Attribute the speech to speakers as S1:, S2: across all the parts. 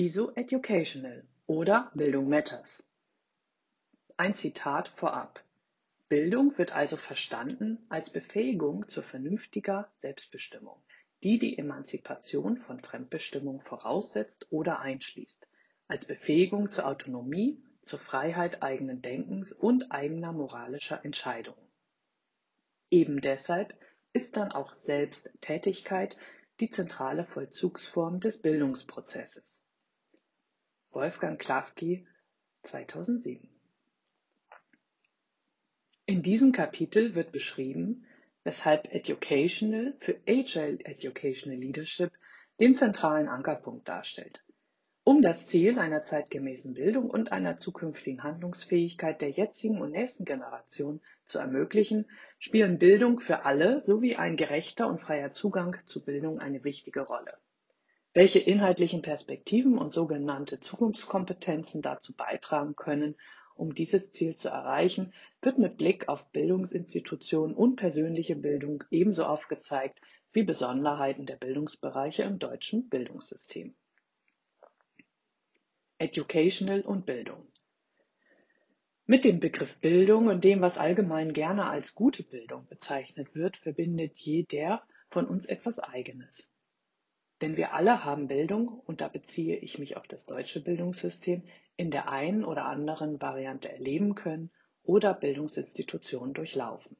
S1: Wieso Educational oder Bildung Matters? Ein Zitat vorab. Bildung wird also verstanden als Befähigung zu vernünftiger Selbstbestimmung, die die Emanzipation von Fremdbestimmung voraussetzt oder einschließt, als Befähigung zur Autonomie, zur Freiheit eigenen Denkens und eigener moralischer Entscheidungen. Eben deshalb ist dann auch Selbsttätigkeit die zentrale Vollzugsform des Bildungsprozesses. Wolfgang Klafki 2007 In diesem Kapitel wird beschrieben, weshalb Educational für Agile Educational Leadership den zentralen Ankerpunkt darstellt. Um das Ziel einer zeitgemäßen Bildung und einer zukünftigen Handlungsfähigkeit der jetzigen und nächsten Generation zu ermöglichen, spielen Bildung für alle sowie ein gerechter und freier Zugang zu Bildung eine wichtige Rolle. Welche inhaltlichen Perspektiven und sogenannte Zukunftskompetenzen dazu beitragen können, um dieses Ziel zu erreichen, wird mit Blick auf Bildungsinstitutionen und persönliche Bildung ebenso aufgezeigt wie Besonderheiten der Bildungsbereiche im deutschen Bildungssystem. Educational und Bildung. Mit dem Begriff Bildung und dem, was allgemein gerne als gute Bildung bezeichnet wird, verbindet jeder von uns etwas Eigenes. Denn wir alle haben Bildung, und da beziehe ich mich auf das deutsche Bildungssystem, in der einen oder anderen Variante erleben können oder Bildungsinstitutionen durchlaufen.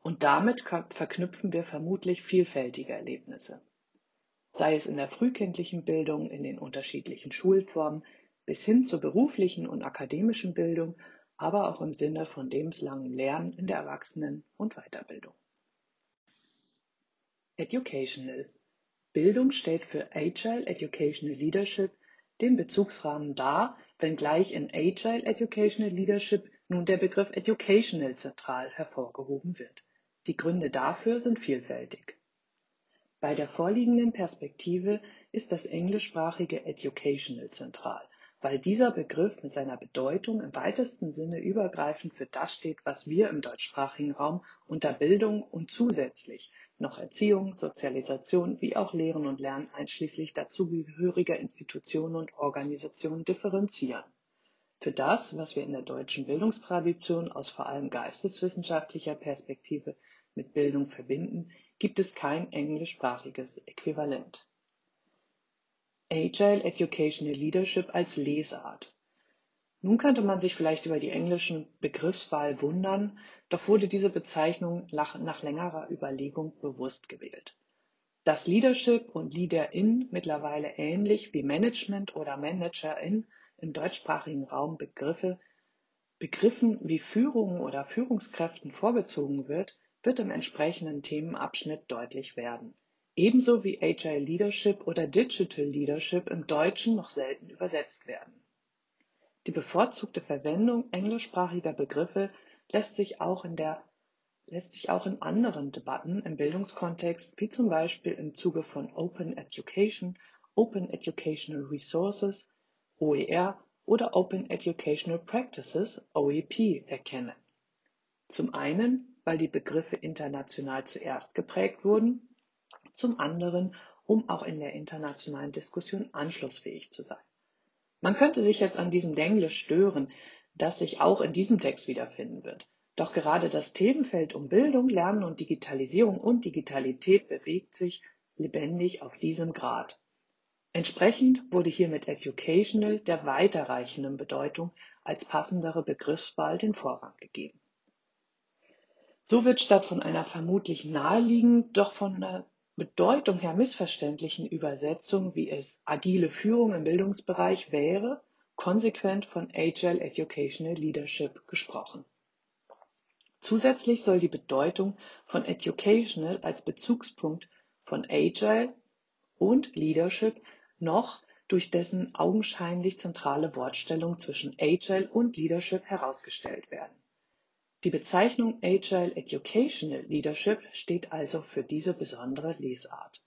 S1: Und damit verknüpfen wir vermutlich vielfältige Erlebnisse sei es in der frühkindlichen Bildung in den unterschiedlichen Schulformen bis hin zur beruflichen und akademischen Bildung, aber auch im Sinne von lebenslangem Lernen in der Erwachsenen- und Weiterbildung. Educational. Bildung stellt für Agile Educational Leadership den Bezugsrahmen dar, wenngleich in Agile Educational Leadership nun der Begriff Educational zentral hervorgehoben wird. Die Gründe dafür sind vielfältig. Bei der vorliegenden Perspektive ist das englischsprachige Educational zentral, weil dieser Begriff mit seiner Bedeutung im weitesten Sinne übergreifend für das steht, was wir im deutschsprachigen Raum unter Bildung und zusätzlich noch Erziehung, Sozialisation wie auch Lehren und Lernen einschließlich dazugehöriger Institutionen und Organisationen differenzieren. Für das, was wir in der deutschen Bildungstradition aus vor allem geisteswissenschaftlicher Perspektive mit Bildung verbinden, gibt es kein englischsprachiges Äquivalent. Agile Educational Leadership als Lesart. Nun könnte man sich vielleicht über die englischen Begriffswahl wundern, doch wurde diese Bezeichnung nach, nach längerer Überlegung bewusst gewählt. Dass Leadership und Leaderin mittlerweile ähnlich wie Management oder Managerin im deutschsprachigen Raum Begriffe, Begriffen wie Führung oder Führungskräften vorgezogen wird, wird im entsprechenden Themenabschnitt deutlich werden, ebenso wie Agile Leadership oder Digital Leadership im Deutschen noch selten übersetzt werden. Die bevorzugte Verwendung englischsprachiger Begriffe lässt sich auch in der lässt sich auch in anderen Debatten im Bildungskontext, wie zum Beispiel im Zuge von Open Education, Open Educational Resources, OER oder Open Educational Practices, OEP, erkennen. Zum einen weil die Begriffe international zuerst geprägt wurden, zum anderen, um auch in der internationalen Diskussion anschlussfähig zu sein. Man könnte sich jetzt an diesem Denglisch stören, das sich auch in diesem Text wiederfinden wird. Doch gerade das Themenfeld um Bildung, Lernen und Digitalisierung und Digitalität bewegt sich lebendig auf diesem Grad. Entsprechend wurde hier mit Educational der weiterreichenden Bedeutung als passendere Begriffswahl den Vorrang gegeben. So wird statt von einer vermutlich naheliegend, doch von der Bedeutung her missverständlichen Übersetzung, wie es agile Führung im Bildungsbereich wäre, konsequent von Agile Educational Leadership gesprochen. Zusätzlich soll die Bedeutung von Educational als Bezugspunkt von Agile und Leadership noch durch dessen augenscheinlich zentrale Wortstellung zwischen Agile und Leadership herausgestellt werden. Die Bezeichnung Agile Educational Leadership steht also für diese besondere Lesart.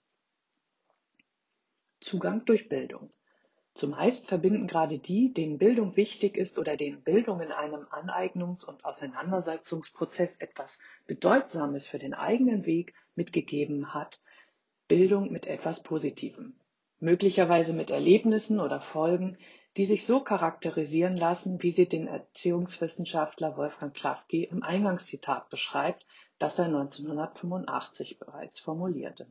S1: Zugang durch Bildung. Zumeist verbinden gerade die, denen Bildung wichtig ist oder denen Bildung in einem Aneignungs- und Auseinandersetzungsprozess etwas Bedeutsames für den eigenen Weg mitgegeben hat, Bildung mit etwas Positivem. möglicherweise mit Erlebnissen oder Folgen, die sich so charakterisieren lassen, wie sie den Erziehungswissenschaftler Wolfgang Klafki im Eingangszitat beschreibt, das er 1985 bereits formulierte.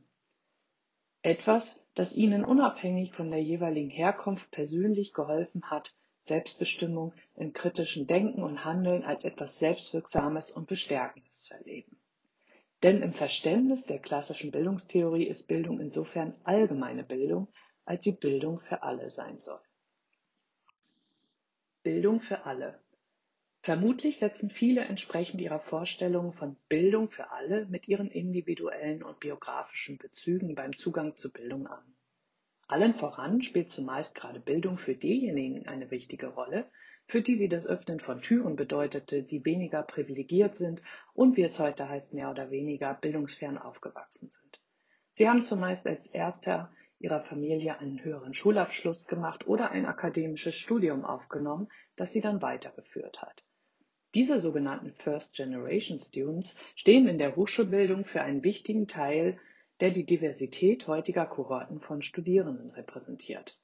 S1: Etwas, das ihnen unabhängig von der jeweiligen Herkunft persönlich geholfen hat, Selbstbestimmung im kritischen Denken und Handeln als etwas Selbstwirksames und Bestärkendes zu erleben. Denn im Verständnis der klassischen Bildungstheorie ist Bildung insofern allgemeine Bildung, als sie Bildung für alle sein soll. Bildung für alle. Vermutlich setzen viele entsprechend ihrer Vorstellungen von Bildung für alle mit ihren individuellen und biografischen Bezügen beim Zugang zu Bildung an. Allen voran spielt zumeist gerade Bildung für diejenigen eine wichtige Rolle, für die sie das Öffnen von Türen bedeutete, die weniger privilegiert sind und wie es heute heißt, mehr oder weniger bildungsfern aufgewachsen sind. Sie haben zumeist als erster ihrer Familie einen höheren Schulabschluss gemacht oder ein akademisches Studium aufgenommen, das sie dann weitergeführt hat. Diese sogenannten First Generation Students stehen in der Hochschulbildung für einen wichtigen Teil der die Diversität heutiger Kohorten von Studierenden repräsentiert.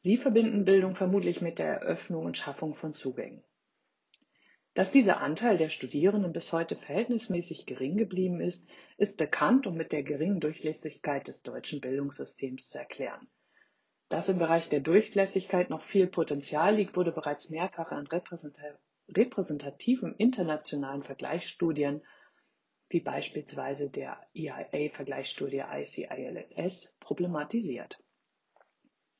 S1: Sie verbinden Bildung vermutlich mit der Eröffnung und Schaffung von Zugängen. Dass dieser Anteil der Studierenden bis heute verhältnismäßig gering geblieben ist, ist bekannt und mit der geringen Durchlässigkeit des deutschen Bildungssystems zu erklären. Dass im Bereich der Durchlässigkeit noch viel Potenzial liegt, wurde bereits mehrfach an repräsentativen internationalen Vergleichsstudien wie beispielsweise der EIA-Vergleichsstudie ICILS, problematisiert.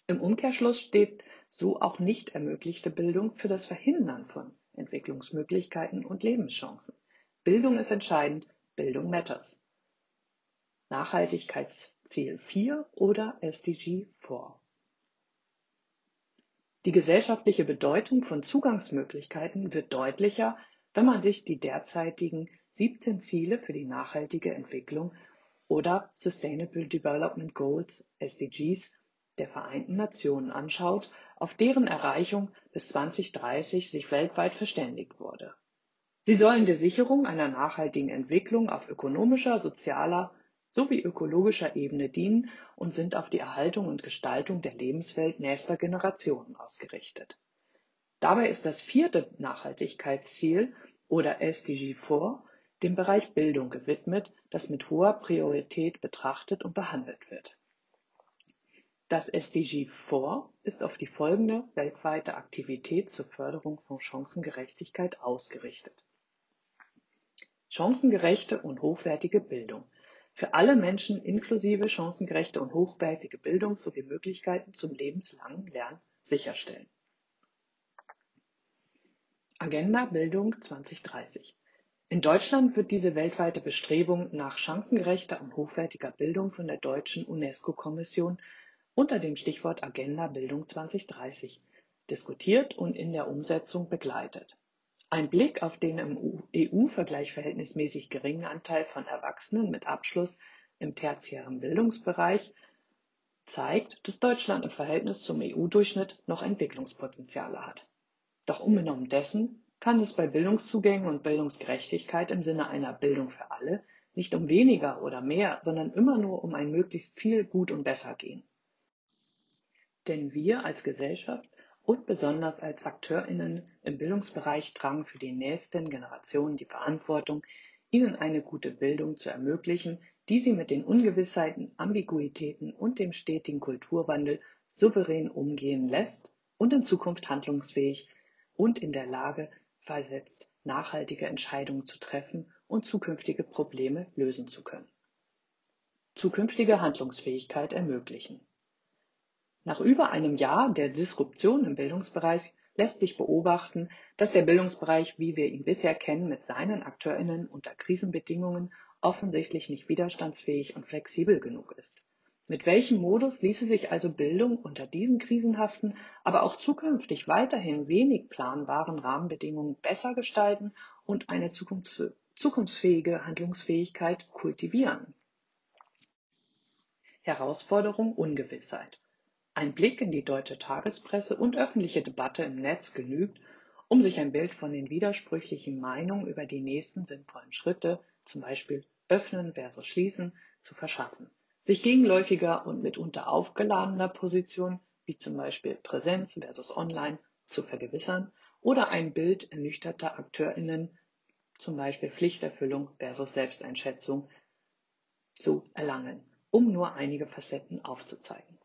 S1: Im Umkehrschluss steht so auch nicht ermöglichte Bildung für das Verhindern von Entwicklungsmöglichkeiten und Lebenschancen. Bildung ist entscheidend, Bildung matters. Nachhaltigkeitsziel 4 oder SDG 4. Die gesellschaftliche Bedeutung von Zugangsmöglichkeiten wird deutlicher, wenn man sich die derzeitigen 17 Ziele für die nachhaltige Entwicklung oder Sustainable Development Goals SDGs der Vereinten Nationen anschaut, auf deren Erreichung bis 2030 sich weltweit verständigt wurde. Sie sollen der Sicherung einer nachhaltigen Entwicklung auf ökonomischer, sozialer sowie ökologischer Ebene dienen und sind auf die Erhaltung und Gestaltung der Lebenswelt nächster Generationen ausgerichtet. Dabei ist das vierte Nachhaltigkeitsziel oder SDG 4 dem Bereich Bildung gewidmet, das mit hoher Priorität betrachtet und behandelt wird. Das SDG 4 ist auf die folgende weltweite Aktivität zur Förderung von Chancengerechtigkeit ausgerichtet. Chancengerechte und hochwertige Bildung. Für alle Menschen inklusive chancengerechte und hochwertige Bildung sowie Möglichkeiten zum lebenslangen Lernen sicherstellen. Agenda Bildung 2030 in Deutschland wird diese weltweite Bestrebung nach chancengerechter und hochwertiger Bildung von der deutschen UNESCO-Kommission unter dem Stichwort Agenda Bildung 2030 diskutiert und in der Umsetzung begleitet. Ein Blick auf den im EU-Vergleich verhältnismäßig geringen Anteil von Erwachsenen mit Abschluss im tertiären Bildungsbereich zeigt, dass Deutschland im Verhältnis zum EU-Durchschnitt noch Entwicklungspotenziale hat. Doch unbenommen dessen kann es bei Bildungszugängen und Bildungsgerechtigkeit im Sinne einer Bildung für alle nicht um weniger oder mehr, sondern immer nur um ein möglichst viel Gut und Besser gehen. Denn wir als Gesellschaft und besonders als Akteurinnen im Bildungsbereich tragen für die nächsten Generationen die Verantwortung, ihnen eine gute Bildung zu ermöglichen, die sie mit den Ungewissheiten, Ambiguitäten und dem stetigen Kulturwandel souverän umgehen lässt und in Zukunft handlungsfähig und in der Lage versetzt, nachhaltige Entscheidungen zu treffen und zukünftige Probleme lösen zu können. Zukünftige Handlungsfähigkeit ermöglichen. Nach über einem Jahr der Disruption im Bildungsbereich lässt sich beobachten, dass der Bildungsbereich, wie wir ihn bisher kennen, mit seinen Akteurinnen unter Krisenbedingungen offensichtlich nicht widerstandsfähig und flexibel genug ist. Mit welchem Modus ließe sich also Bildung unter diesen krisenhaften, aber auch zukünftig weiterhin wenig planbaren Rahmenbedingungen besser gestalten und eine zukunftsfähige Handlungsfähigkeit kultivieren? Herausforderung Ungewissheit. Ein Blick in die deutsche Tagespresse und öffentliche Debatte im Netz genügt, um sich ein Bild von den widersprüchlichen Meinungen über die nächsten sinnvollen Schritte, zum Beispiel öffnen versus schließen, zu verschaffen. sich gegenläufiger und mitunter aufgeladener Position, wie zum Beispiel Präsenz versus Online, zu vergewissern oder ein Bild ernüchterter AkteurInnen, zum Beispiel Pflichterfüllung versus Selbsteinschätzung, zu erlangen, um nur einige Facetten aufzuzeigen.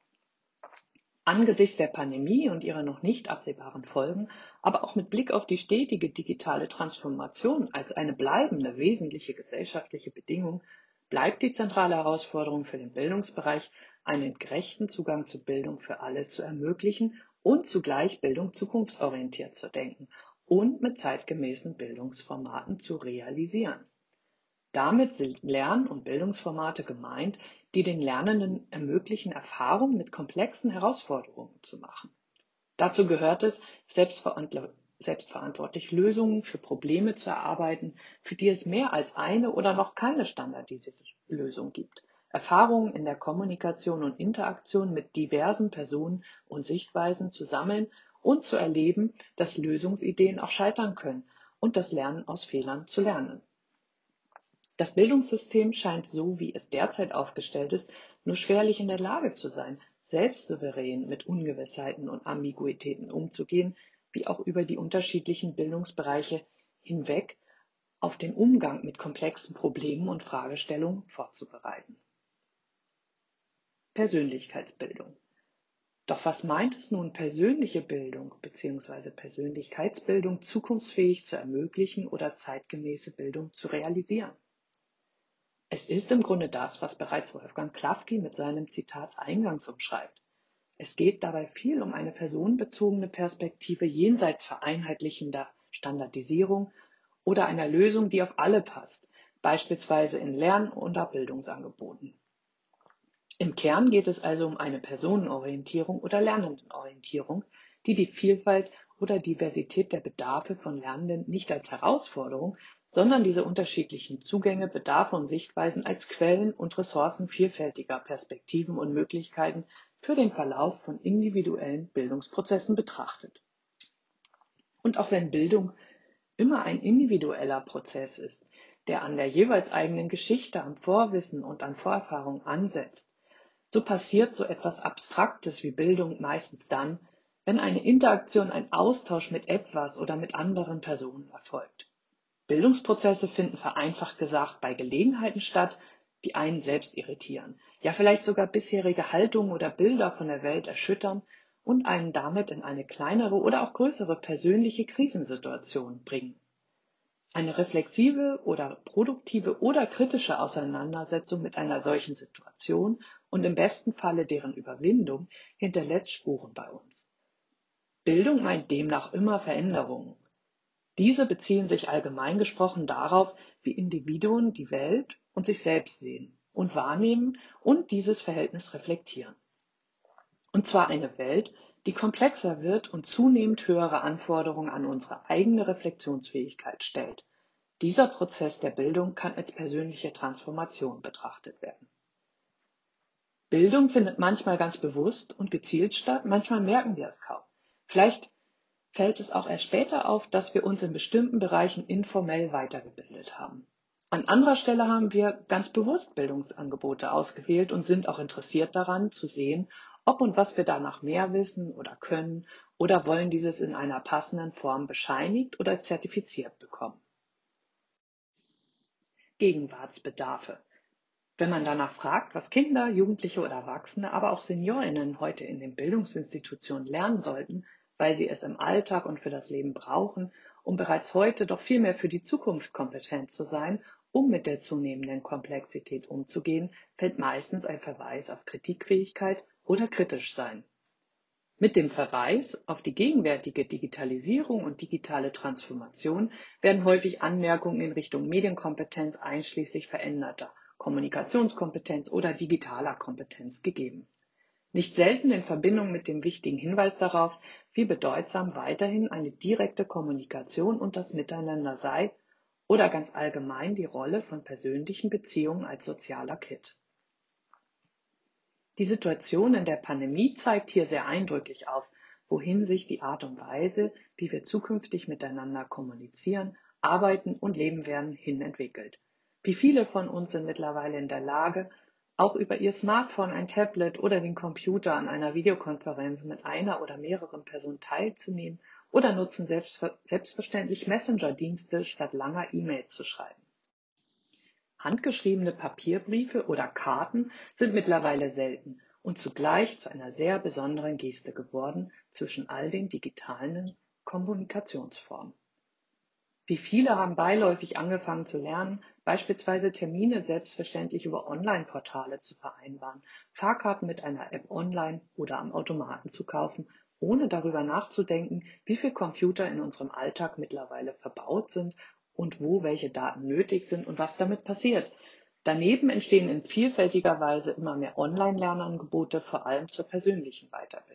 S1: Angesichts der Pandemie und ihrer noch nicht absehbaren Folgen, aber auch mit Blick auf die stetige digitale Transformation als eine bleibende wesentliche gesellschaftliche Bedingung, bleibt die zentrale Herausforderung für den Bildungsbereich, einen gerechten Zugang zu Bildung für alle zu ermöglichen und zugleich Bildung zukunftsorientiert zu denken und mit zeitgemäßen Bildungsformaten zu realisieren. Damit sind Lern- und Bildungsformate gemeint, die den Lernenden ermöglichen, Erfahrungen mit komplexen Herausforderungen zu machen. Dazu gehört es, selbstverantwortlich Lösungen für Probleme zu erarbeiten, für die es mehr als eine oder noch keine standardisierte Lösung gibt. Erfahrungen in der Kommunikation und Interaktion mit diversen Personen und Sichtweisen zu sammeln und zu erleben, dass Lösungsideen auch scheitern können und das Lernen aus Fehlern zu lernen. Das Bildungssystem scheint so, wie es derzeit aufgestellt ist, nur schwerlich in der Lage zu sein, selbst souverän mit Ungewissheiten und Ambiguitäten umzugehen, wie auch über die unterschiedlichen Bildungsbereiche hinweg auf den Umgang mit komplexen Problemen und Fragestellungen vorzubereiten. Persönlichkeitsbildung. Doch was meint es nun, persönliche Bildung bzw. Persönlichkeitsbildung zukunftsfähig zu ermöglichen oder zeitgemäße Bildung zu realisieren? Es ist im Grunde das, was bereits Wolfgang Klafki mit seinem Zitat eingangs umschreibt. Es geht dabei viel um eine personenbezogene Perspektive jenseits vereinheitlichender Standardisierung oder einer Lösung, die auf alle passt, beispielsweise in Lern- oder Bildungsangeboten. Im Kern geht es also um eine Personenorientierung oder Lernendenorientierung, die die Vielfalt oder Diversität der Bedarfe von Lernenden nicht als Herausforderung, sondern diese unterschiedlichen Zugänge, Bedarfe und Sichtweisen als Quellen und Ressourcen vielfältiger Perspektiven und Möglichkeiten für den Verlauf von individuellen Bildungsprozessen betrachtet. Und auch wenn Bildung immer ein individueller Prozess ist, der an der jeweils eigenen Geschichte, am Vorwissen und an Vorerfahrung ansetzt, so passiert so etwas Abstraktes wie Bildung meistens dann, wenn eine Interaktion, ein Austausch mit etwas oder mit anderen Personen erfolgt. Bildungsprozesse finden vereinfacht gesagt bei Gelegenheiten statt, die einen selbst irritieren, ja vielleicht sogar bisherige Haltungen oder Bilder von der Welt erschüttern und einen damit in eine kleinere oder auch größere persönliche Krisensituation bringen. Eine reflexive oder produktive oder kritische Auseinandersetzung mit einer solchen Situation und im besten Falle deren Überwindung hinterlässt Spuren bei uns. Bildung meint demnach immer Veränderungen, diese beziehen sich allgemein gesprochen darauf, wie Individuen die Welt und sich selbst sehen und wahrnehmen und dieses Verhältnis reflektieren. Und zwar eine Welt, die komplexer wird und zunehmend höhere Anforderungen an unsere eigene Reflexionsfähigkeit stellt. Dieser Prozess der Bildung kann als persönliche Transformation betrachtet werden. Bildung findet manchmal ganz bewusst und gezielt statt, manchmal merken wir es kaum. Vielleicht fällt es auch erst später auf, dass wir uns in bestimmten Bereichen informell weitergebildet haben. An anderer Stelle haben wir ganz bewusst Bildungsangebote ausgewählt und sind auch interessiert daran zu sehen, ob und was wir danach mehr wissen oder können oder wollen dieses in einer passenden Form bescheinigt oder zertifiziert bekommen. Gegenwartsbedarfe. Wenn man danach fragt, was Kinder, Jugendliche oder Erwachsene, aber auch Seniorinnen heute in den Bildungsinstitutionen lernen sollten, weil sie es im Alltag und für das Leben brauchen, um bereits heute doch vielmehr für die Zukunft kompetent zu sein, um mit der zunehmenden Komplexität umzugehen, fällt meistens ein Verweis auf Kritikfähigkeit oder kritisch sein. Mit dem Verweis auf die gegenwärtige Digitalisierung und digitale Transformation werden häufig Anmerkungen in Richtung Medienkompetenz einschließlich veränderter Kommunikationskompetenz oder digitaler Kompetenz gegeben nicht selten in Verbindung mit dem wichtigen Hinweis darauf, wie bedeutsam weiterhin eine direkte Kommunikation und das Miteinander sei oder ganz allgemein die Rolle von persönlichen Beziehungen als sozialer Kit. Die Situation in der Pandemie zeigt hier sehr eindrücklich auf, wohin sich die Art und Weise, wie wir zukünftig miteinander kommunizieren, arbeiten und leben werden, hin entwickelt. Wie viele von uns sind mittlerweile in der Lage, Auch über ihr Smartphone, ein Tablet oder den Computer an einer Videokonferenz mit einer oder mehreren Personen teilzunehmen oder nutzen selbstverständlich Messenger-Dienste, statt langer E-Mails zu schreiben. Handgeschriebene Papierbriefe oder Karten sind mittlerweile selten und zugleich zu einer sehr besonderen Geste geworden zwischen all den digitalen Kommunikationsformen. Wie viele haben beiläufig angefangen zu lernen, beispielsweise Termine selbstverständlich über Online-Portale zu vereinbaren, Fahrkarten mit einer App online oder am Automaten zu kaufen, ohne darüber nachzudenken, wie viele Computer in unserem Alltag mittlerweile verbaut sind und wo welche Daten nötig sind und was damit passiert. Daneben entstehen in vielfältiger Weise immer mehr Online-Lernangebote, vor allem zur persönlichen Weiterbildung.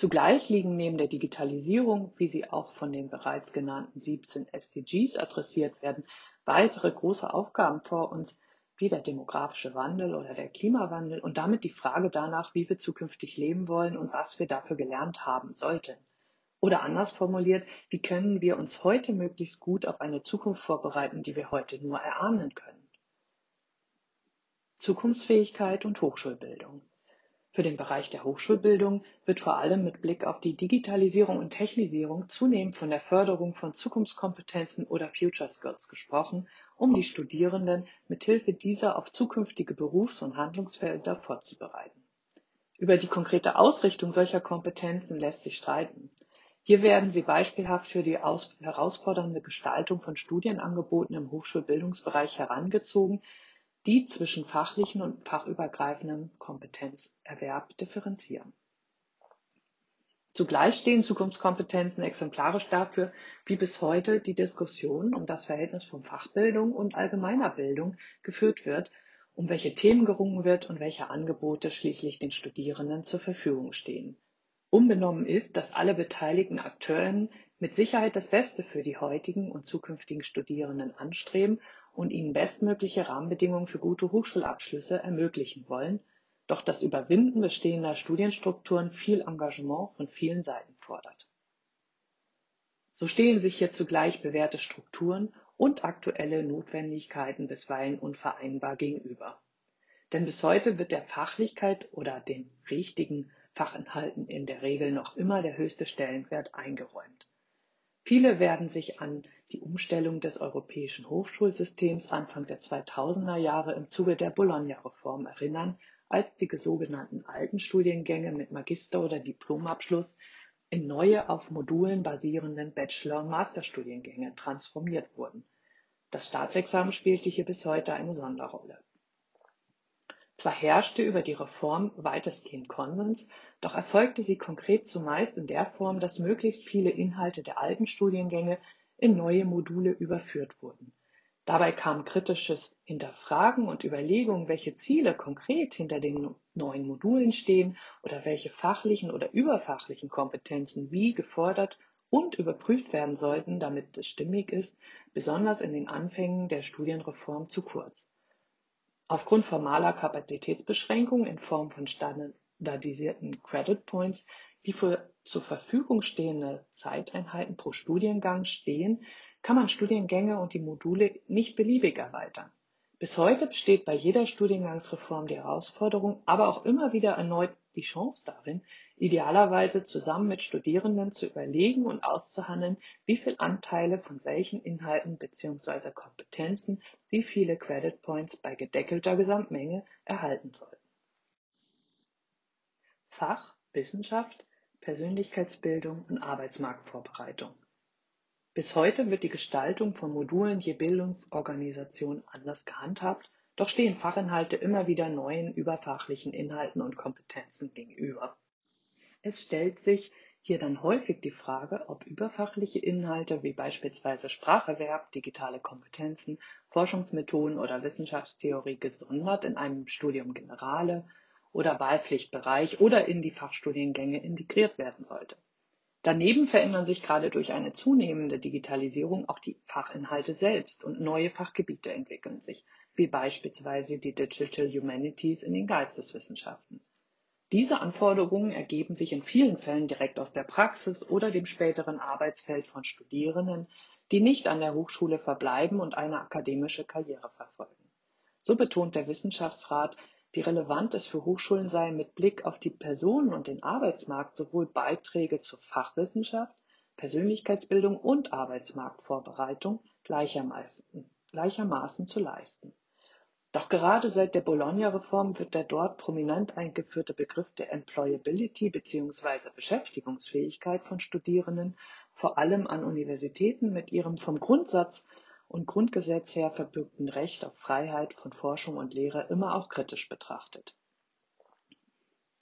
S1: Zugleich liegen neben der Digitalisierung, wie sie auch von den bereits genannten 17 SDGs adressiert werden, weitere große Aufgaben vor uns, wie der demografische Wandel oder der Klimawandel und damit die Frage danach, wie wir zukünftig leben wollen und was wir dafür gelernt haben sollten. Oder anders formuliert, wie können wir uns heute möglichst gut auf eine Zukunft vorbereiten, die wir heute nur erahnen können. Zukunftsfähigkeit und Hochschulbildung. Für den Bereich der Hochschulbildung wird vor allem mit Blick auf die Digitalisierung und Technisierung zunehmend von der Förderung von Zukunftskompetenzen oder Future Skills gesprochen, um die Studierenden mithilfe dieser auf zukünftige Berufs- und Handlungsfelder vorzubereiten. Über die konkrete Ausrichtung solcher Kompetenzen lässt sich streiten. Hier werden sie beispielhaft für die herausfordernde Gestaltung von Studienangeboten im Hochschulbildungsbereich herangezogen, die zwischen fachlichen und fachübergreifendem Kompetenzerwerb differenzieren. Zugleich stehen Zukunftskompetenzen exemplarisch dafür, wie bis heute die Diskussion um das Verhältnis von Fachbildung und allgemeiner Bildung geführt wird, um welche Themen gerungen wird und welche Angebote schließlich den Studierenden zur Verfügung stehen. Unbenommen ist, dass alle beteiligten Akteurinnen mit Sicherheit das Beste für die heutigen und zukünftigen Studierenden anstreben und ihnen bestmögliche Rahmenbedingungen für gute Hochschulabschlüsse ermöglichen wollen, doch das Überwinden bestehender Studienstrukturen viel Engagement von vielen Seiten fordert. So stehen sich hier zugleich bewährte Strukturen und aktuelle Notwendigkeiten bisweilen unvereinbar gegenüber. Denn bis heute wird der Fachlichkeit oder den richtigen Fachinhalten in der Regel noch immer der höchste Stellenwert eingeräumt. Viele werden sich an die Umstellung des europäischen Hochschulsystems Anfang der 2000er Jahre im Zuge der Bologna-Reform erinnern, als die sogenannten alten Studiengänge mit Magister- oder Diplomabschluss in neue auf Modulen basierenden Bachelor- und Masterstudiengänge transformiert wurden. Das Staatsexamen spielte hier bis heute eine Sonderrolle. Zwar herrschte über die Reform weitestgehend Konsens, doch erfolgte sie konkret zumeist in der Form, dass möglichst viele Inhalte der alten Studiengänge in neue Module überführt wurden. Dabei kam kritisches Hinterfragen und Überlegungen, welche Ziele konkret hinter den neuen Modulen stehen oder welche fachlichen oder überfachlichen Kompetenzen wie gefordert und überprüft werden sollten, damit es stimmig ist, besonders in den Anfängen der Studienreform zu kurz. Aufgrund formaler Kapazitätsbeschränkungen in Form von standardisierten Credit Points, die für zur Verfügung stehende Zeiteinheiten pro Studiengang stehen, kann man Studiengänge und die Module nicht beliebig erweitern. Bis heute besteht bei jeder Studiengangsreform die Herausforderung, aber auch immer wieder erneut die Chance darin, idealerweise zusammen mit Studierenden zu überlegen und auszuhandeln, wie viel Anteile von welchen Inhalten bzw. Kompetenzen wie viele Credit Points bei gedeckelter Gesamtmenge erhalten sollten. Fach, Wissenschaft, Persönlichkeitsbildung und Arbeitsmarktvorbereitung. Bis heute wird die Gestaltung von Modulen je Bildungsorganisation anders gehandhabt, doch stehen Fachinhalte immer wieder neuen überfachlichen Inhalten und Kompetenzen gegenüber. Es stellt sich hier dann häufig die Frage, ob überfachliche Inhalte wie beispielsweise Spracherwerb, digitale Kompetenzen, Forschungsmethoden oder Wissenschaftstheorie gesondert in einem Studium Generale oder Wahlpflichtbereich oder in die Fachstudiengänge integriert werden sollte. Daneben verändern sich gerade durch eine zunehmende Digitalisierung auch die Fachinhalte selbst und neue Fachgebiete entwickeln sich, wie beispielsweise die Digital Humanities in den Geisteswissenschaften. Diese Anforderungen ergeben sich in vielen Fällen direkt aus der Praxis oder dem späteren Arbeitsfeld von Studierenden, die nicht an der Hochschule verbleiben und eine akademische Karriere verfolgen. So betont der Wissenschaftsrat, wie relevant es für Hochschulen sei, mit Blick auf die Personen und den Arbeitsmarkt sowohl Beiträge zur Fachwissenschaft, Persönlichkeitsbildung und Arbeitsmarktvorbereitung gleichermaßen, gleichermaßen zu leisten. Doch gerade seit der Bologna-Reform wird der dort prominent eingeführte Begriff der Employability bzw. Beschäftigungsfähigkeit von Studierenden vor allem an Universitäten mit ihrem vom Grundsatz und Grundgesetz her verbürgten Recht auf Freiheit von Forschung und Lehre immer auch kritisch betrachtet.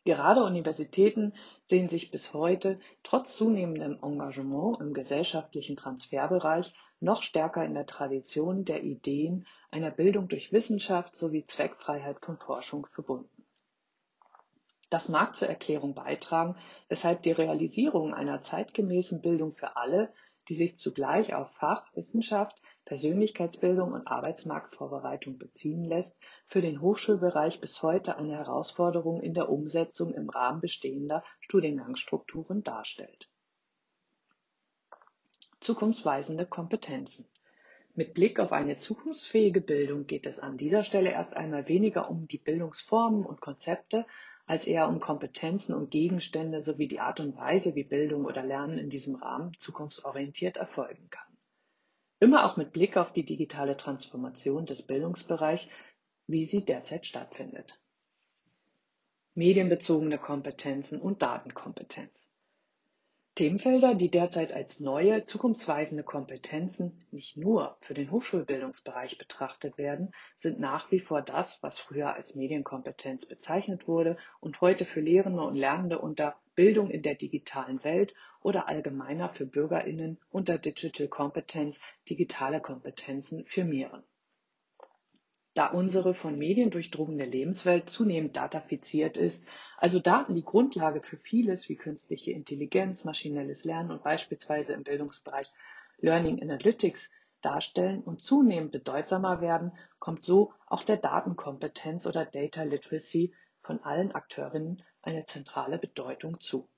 S1: Gerade Universitäten sehen sich bis heute trotz zunehmendem Engagement im gesellschaftlichen Transferbereich noch stärker in der Tradition der Ideen einer Bildung durch Wissenschaft sowie Zweckfreiheit von Forschung verbunden. Das mag zur Erklärung beitragen, weshalb die Realisierung einer zeitgemäßen Bildung für alle, die sich zugleich auf Fach, Wissenschaft, Persönlichkeitsbildung und Arbeitsmarktvorbereitung beziehen lässt, für den Hochschulbereich bis heute eine Herausforderung in der Umsetzung im Rahmen bestehender Studiengangsstrukturen darstellt. Zukunftsweisende Kompetenzen. Mit Blick auf eine zukunftsfähige Bildung geht es an dieser Stelle erst einmal weniger um die Bildungsformen und Konzepte, als eher um Kompetenzen und Gegenstände sowie die Art und Weise, wie Bildung oder Lernen in diesem Rahmen zukunftsorientiert erfolgen kann. Immer auch mit Blick auf die digitale Transformation des Bildungsbereichs, wie sie derzeit stattfindet. Medienbezogene Kompetenzen und Datenkompetenz. Themenfelder, die derzeit als neue, zukunftsweisende Kompetenzen nicht nur für den Hochschulbildungsbereich betrachtet werden, sind nach wie vor das, was früher als Medienkompetenz bezeichnet wurde und heute für Lehrende und Lernende unter Bildung in der digitalen Welt oder allgemeiner für Bürgerinnen unter Digital Competence digitale Kompetenzen firmieren. Da unsere von Medien durchdrungene Lebenswelt zunehmend datafiziert ist, also Daten die Grundlage für vieles wie künstliche Intelligenz, maschinelles Lernen und beispielsweise im Bildungsbereich Learning Analytics darstellen und zunehmend bedeutsamer werden, kommt so auch der Datenkompetenz oder Data Literacy von allen Akteurinnen eine zentrale Bedeutung zu.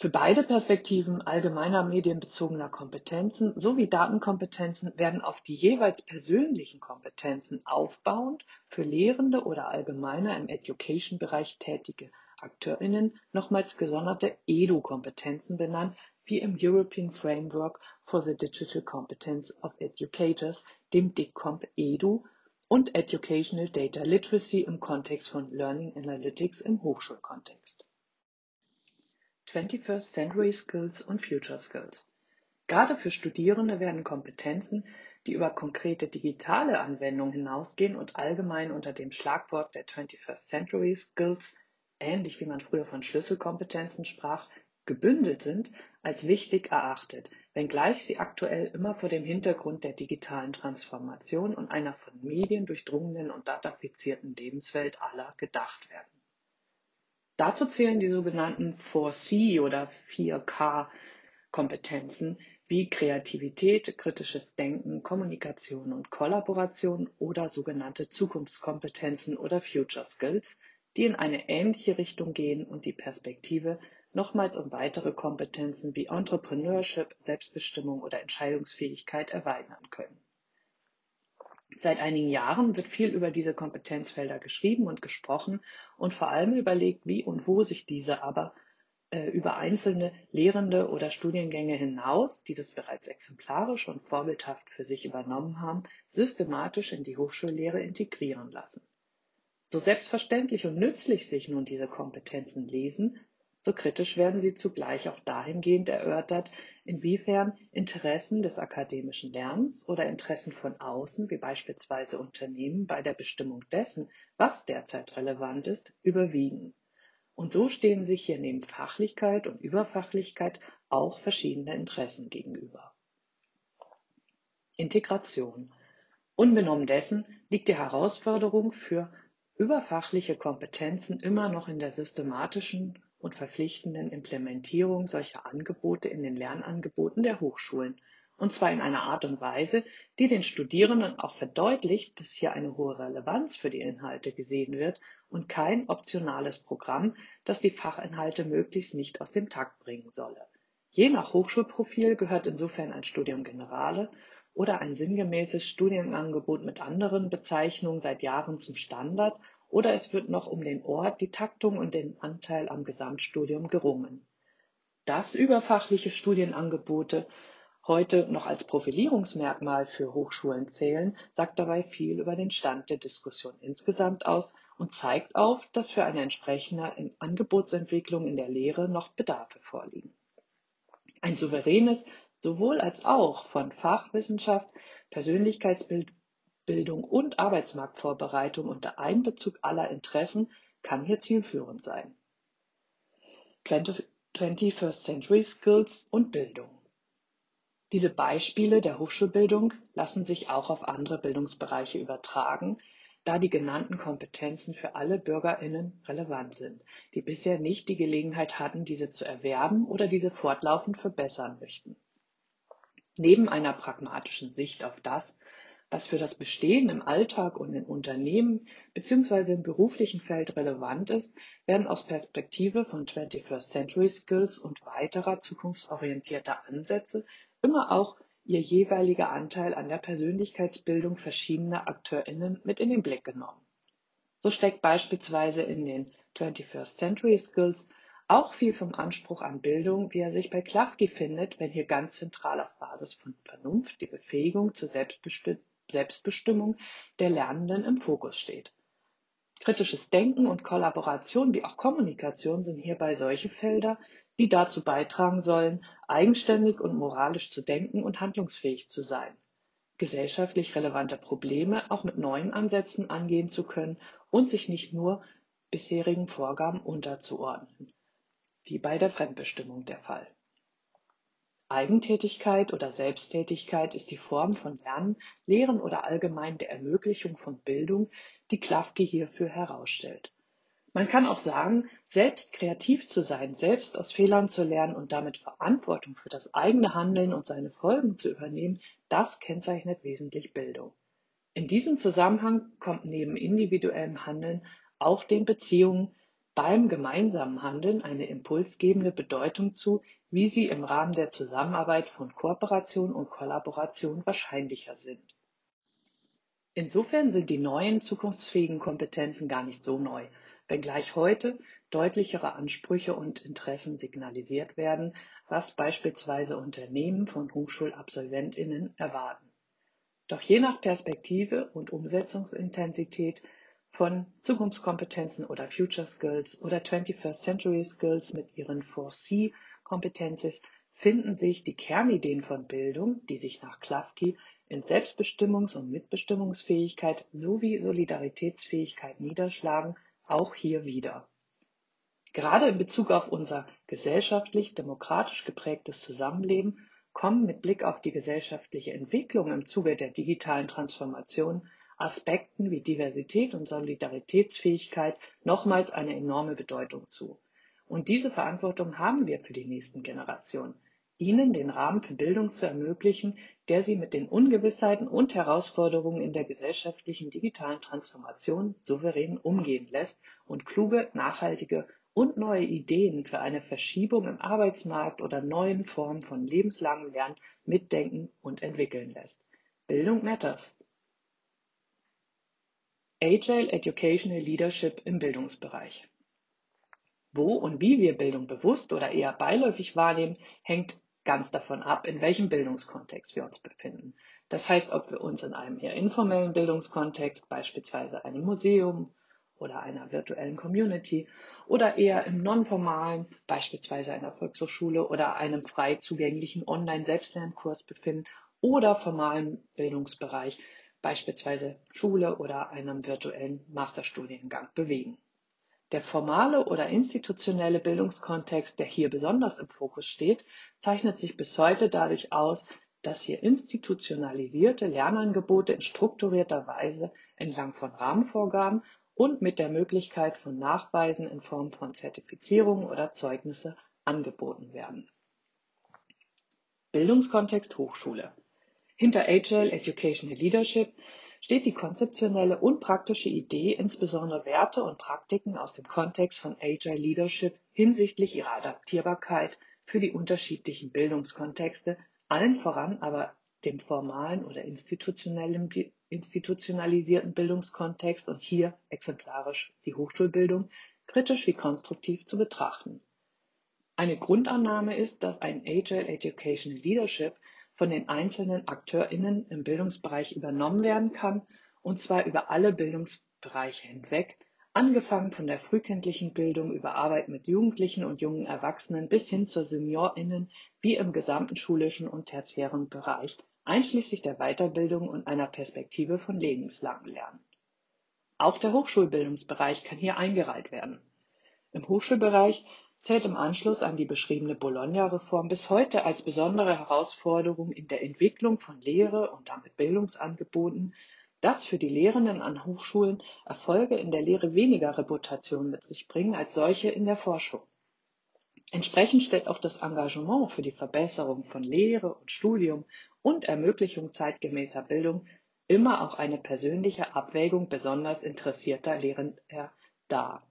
S1: Für beide Perspektiven allgemeiner medienbezogener Kompetenzen sowie Datenkompetenzen werden auf die jeweils persönlichen Kompetenzen aufbauend für Lehrende oder allgemeiner im Education-Bereich tätige AkteurInnen nochmals gesonderte EDU-Kompetenzen benannt, wie im European Framework for the Digital Competence of Educators, dem DICCOMP EDU und Educational Data Literacy im Kontext von Learning Analytics im Hochschulkontext. 21st Century Skills und Future Skills. Gerade für Studierende werden Kompetenzen, die über konkrete digitale Anwendungen hinausgehen und allgemein unter dem Schlagwort der 21st Century Skills, ähnlich wie man früher von Schlüsselkompetenzen sprach, gebündelt sind, als wichtig erachtet, wenngleich sie aktuell immer vor dem Hintergrund der digitalen Transformation und einer von Medien durchdrungenen und datafizierten Lebenswelt aller gedacht werden. Dazu zählen die sogenannten 4C oder 4K Kompetenzen wie Kreativität, kritisches Denken, Kommunikation und Kollaboration oder sogenannte Zukunftskompetenzen oder Future Skills, die in eine ähnliche Richtung gehen und die Perspektive nochmals um weitere Kompetenzen wie Entrepreneurship, Selbstbestimmung oder Entscheidungsfähigkeit erweitern können. Seit einigen Jahren wird viel über diese Kompetenzfelder geschrieben und gesprochen und vor allem überlegt, wie und wo sich diese aber äh, über einzelne Lehrende oder Studiengänge hinaus, die das bereits exemplarisch und vorbildhaft für sich übernommen haben, systematisch in die Hochschullehre integrieren lassen. So selbstverständlich und nützlich sich nun diese Kompetenzen lesen, so kritisch werden sie zugleich auch dahingehend erörtert, inwiefern Interessen des akademischen Lernens oder Interessen von außen, wie beispielsweise Unternehmen, bei der Bestimmung dessen, was derzeit relevant ist, überwiegen. Und so stehen sich hier neben Fachlichkeit und Überfachlichkeit auch verschiedene Interessen gegenüber. Integration. Unbenommen dessen liegt die Herausforderung für überfachliche Kompetenzen immer noch in der systematischen und verpflichtenden Implementierung solcher Angebote in den Lernangeboten der Hochschulen, und zwar in einer Art und Weise, die den Studierenden auch verdeutlicht, dass hier eine hohe Relevanz für die Inhalte gesehen wird und kein optionales Programm, das die Fachinhalte möglichst nicht aus dem Takt bringen solle. Je nach Hochschulprofil gehört insofern ein Studium Generale oder ein sinngemäßes Studienangebot mit anderen Bezeichnungen seit Jahren zum Standard oder es wird noch um den Ort, die Taktung und den Anteil am Gesamtstudium gerungen. Dass überfachliche Studienangebote heute noch als Profilierungsmerkmal für Hochschulen zählen, sagt dabei viel über den Stand der Diskussion insgesamt aus und zeigt auf, dass für eine entsprechende Angebotsentwicklung in der Lehre noch Bedarfe vorliegen. Ein souveränes sowohl als auch von Fachwissenschaft, Persönlichkeitsbildung und Arbeitsmarktvorbereitung unter Einbezug aller Interessen kann hier zielführend sein. 21st Century Skills und Bildung. Diese Beispiele der Hochschulbildung lassen sich auch auf andere Bildungsbereiche übertragen, da die genannten Kompetenzen für alle Bürgerinnen relevant sind, die bisher nicht die Gelegenheit hatten, diese zu erwerben oder diese fortlaufend verbessern möchten. Neben einer pragmatischen Sicht auf das, was für das Bestehen im Alltag und in Unternehmen bzw. im beruflichen Feld relevant ist, werden aus Perspektive von 21st Century Skills und weiterer zukunftsorientierter Ansätze immer auch ihr jeweiliger Anteil an der Persönlichkeitsbildung verschiedener AkteurInnen mit in den Blick genommen. So steckt beispielsweise in den 21st Century Skills auch viel vom Anspruch an Bildung, wie er sich bei Klafki findet, wenn hier ganz zentral auf Basis von Vernunft die Befähigung zur Selbstbestimmung der Lernenden im Fokus steht. Kritisches Denken und Kollaboration wie auch Kommunikation sind hierbei solche Felder, die dazu beitragen sollen, eigenständig und moralisch zu denken und handlungsfähig zu sein, gesellschaftlich relevante Probleme auch mit neuen Ansätzen angehen zu können und sich nicht nur bisherigen Vorgaben unterzuordnen, wie bei der Fremdbestimmung der Fall. Eigentätigkeit oder Selbsttätigkeit ist die Form von Lernen, Lehren oder allgemein der Ermöglichung von Bildung, die Klafke hierfür herausstellt. Man kann auch sagen, selbst kreativ zu sein, selbst aus Fehlern zu lernen und damit Verantwortung für das eigene Handeln und seine Folgen zu übernehmen, das kennzeichnet wesentlich Bildung. In diesem Zusammenhang kommt neben individuellem Handeln auch den Beziehungen beim gemeinsamen Handeln eine impulsgebende Bedeutung zu, wie sie im Rahmen der Zusammenarbeit von Kooperation und Kollaboration wahrscheinlicher sind. Insofern sind die neuen zukunftsfähigen Kompetenzen gar nicht so neu, wenngleich heute deutlichere Ansprüche und Interessen signalisiert werden, was beispielsweise Unternehmen von Hochschulabsolventinnen erwarten. Doch je nach Perspektive und Umsetzungsintensität von Zukunftskompetenzen oder Future Skills oder 21st Century Skills mit ihren 4C Competences finden sich die Kernideen von Bildung, die sich nach Klafki in Selbstbestimmungs- und Mitbestimmungsfähigkeit sowie Solidaritätsfähigkeit niederschlagen auch hier wieder. Gerade in Bezug auf unser gesellschaftlich-demokratisch geprägtes Zusammenleben kommen mit Blick auf die gesellschaftliche Entwicklung im Zuge der digitalen Transformation Aspekten wie Diversität und Solidaritätsfähigkeit nochmals eine enorme Bedeutung zu. Und diese Verantwortung haben wir für die nächsten Generationen ihnen den Rahmen für Bildung zu ermöglichen, der sie mit den Ungewissheiten und Herausforderungen in der gesellschaftlichen digitalen Transformation souverän umgehen lässt und kluge, nachhaltige und neue Ideen für eine Verschiebung im Arbeitsmarkt oder neuen Formen von lebenslangem Lernen mitdenken und entwickeln lässt. Bildung matters. Agile Educational Leadership im Bildungsbereich. Wo und wie wir Bildung bewusst oder eher beiläufig wahrnehmen, hängt ganz davon ab, in welchem Bildungskontext wir uns befinden. Das heißt, ob wir uns in einem eher informellen Bildungskontext, beispielsweise einem Museum oder einer virtuellen Community, oder eher im nonformalen, beispielsweise einer Volkshochschule oder einem frei zugänglichen Online-Selbstlernkurs befinden oder formalen Bildungsbereich, beispielsweise Schule oder einem virtuellen Masterstudiengang bewegen. Der formale oder institutionelle Bildungskontext, der hier besonders im Fokus steht, zeichnet sich bis heute dadurch aus, dass hier institutionalisierte Lernangebote in strukturierter Weise entlang von Rahmenvorgaben und mit der Möglichkeit von Nachweisen in Form von Zertifizierungen oder Zeugnisse angeboten werden. Bildungskontext Hochschule. Hinter Agile Educational Leadership steht die konzeptionelle und praktische Idee, insbesondere Werte und Praktiken aus dem Kontext von Agile Leadership hinsichtlich ihrer Adaptierbarkeit für die unterschiedlichen Bildungskontexte, allen voran aber dem formalen oder institutionalisierten Bildungskontext und hier exemplarisch die Hochschulbildung kritisch wie konstruktiv zu betrachten. Eine Grundannahme ist, dass ein Agile Educational Leadership von den einzelnen AkteurInnen im Bildungsbereich übernommen werden kann, und zwar über alle Bildungsbereiche hinweg, angefangen von der frühkindlichen Bildung über Arbeit mit Jugendlichen und jungen Erwachsenen bis hin zur SeniorInnen wie im gesamten schulischen und tertiären Bereich, einschließlich der Weiterbildung und einer Perspektive von lebenslangem Lernen. Auch der Hochschulbildungsbereich kann hier eingereiht werden. Im Hochschulbereich zählt im Anschluss an die beschriebene Bologna-Reform bis heute als besondere Herausforderung in der Entwicklung von Lehre und damit Bildungsangeboten, dass für die Lehrenden an Hochschulen Erfolge in der Lehre weniger Reputation mit sich bringen als solche in der Forschung. Entsprechend stellt auch das Engagement für die Verbesserung von Lehre und Studium und Ermöglichung zeitgemäßer Bildung immer auch eine persönliche Abwägung besonders interessierter Lehrender dar.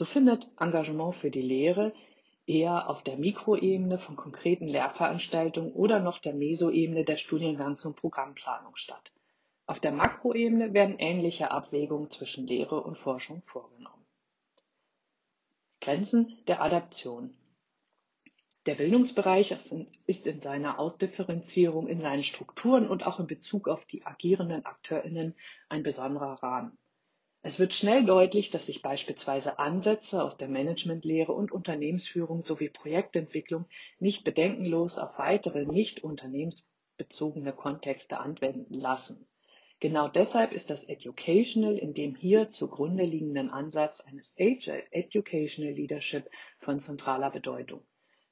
S1: So findet Engagement für die Lehre eher auf der Mikroebene von konkreten Lehrveranstaltungen oder noch der Mesoebene der Studiengangs- und Programmplanung statt. Auf der Makroebene werden ähnliche Abwägungen zwischen Lehre und Forschung vorgenommen. Grenzen der Adaption. Der Bildungsbereich ist in seiner Ausdifferenzierung, in seinen Strukturen und auch in Bezug auf die agierenden AkteurInnen ein besonderer Rahmen. Es wird schnell deutlich, dass sich beispielsweise Ansätze aus der Managementlehre und Unternehmensführung sowie Projektentwicklung nicht bedenkenlos auf weitere nicht unternehmensbezogene Kontexte anwenden lassen. Genau deshalb ist das Educational in dem hier zugrunde liegenden Ansatz eines Agile Educational Leadership von zentraler Bedeutung.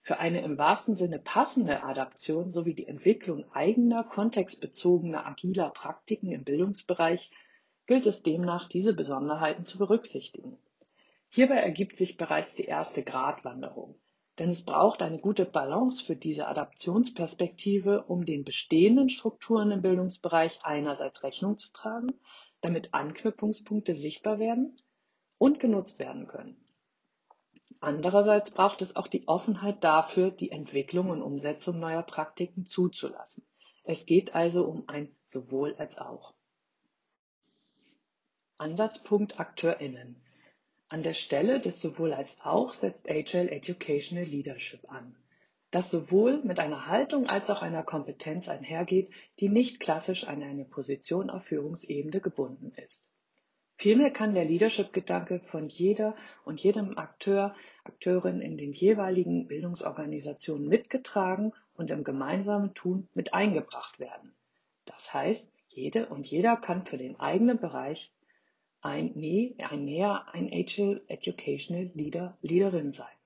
S1: Für eine im wahrsten Sinne passende Adaption sowie die Entwicklung eigener kontextbezogener agiler Praktiken im Bildungsbereich gilt es demnach, diese Besonderheiten zu berücksichtigen. Hierbei ergibt sich bereits die erste Gratwanderung, denn es braucht eine gute Balance für diese Adaptionsperspektive, um den bestehenden Strukturen im Bildungsbereich einerseits Rechnung zu tragen, damit Anknüpfungspunkte sichtbar werden und genutzt werden können. Andererseits braucht es auch die Offenheit dafür, die Entwicklung und Umsetzung neuer Praktiken zuzulassen. Es geht also um ein sowohl als auch. Ansatzpunkt AkteurInnen. An der Stelle des sowohl als auch setzt Agile Educational Leadership an, das sowohl mit einer Haltung als auch einer Kompetenz einhergeht, die nicht klassisch an eine Position auf Führungsebene gebunden ist. Vielmehr kann der Leadership-Gedanke von jeder und jedem Akteur, Akteurin in den jeweiligen Bildungsorganisationen mitgetragen und im gemeinsamen Tun mit eingebracht werden. Das heißt, jede und jeder kann für den eigenen Bereich ein, nee, ein näher ein Agile Educational Leader, Leaderin sein.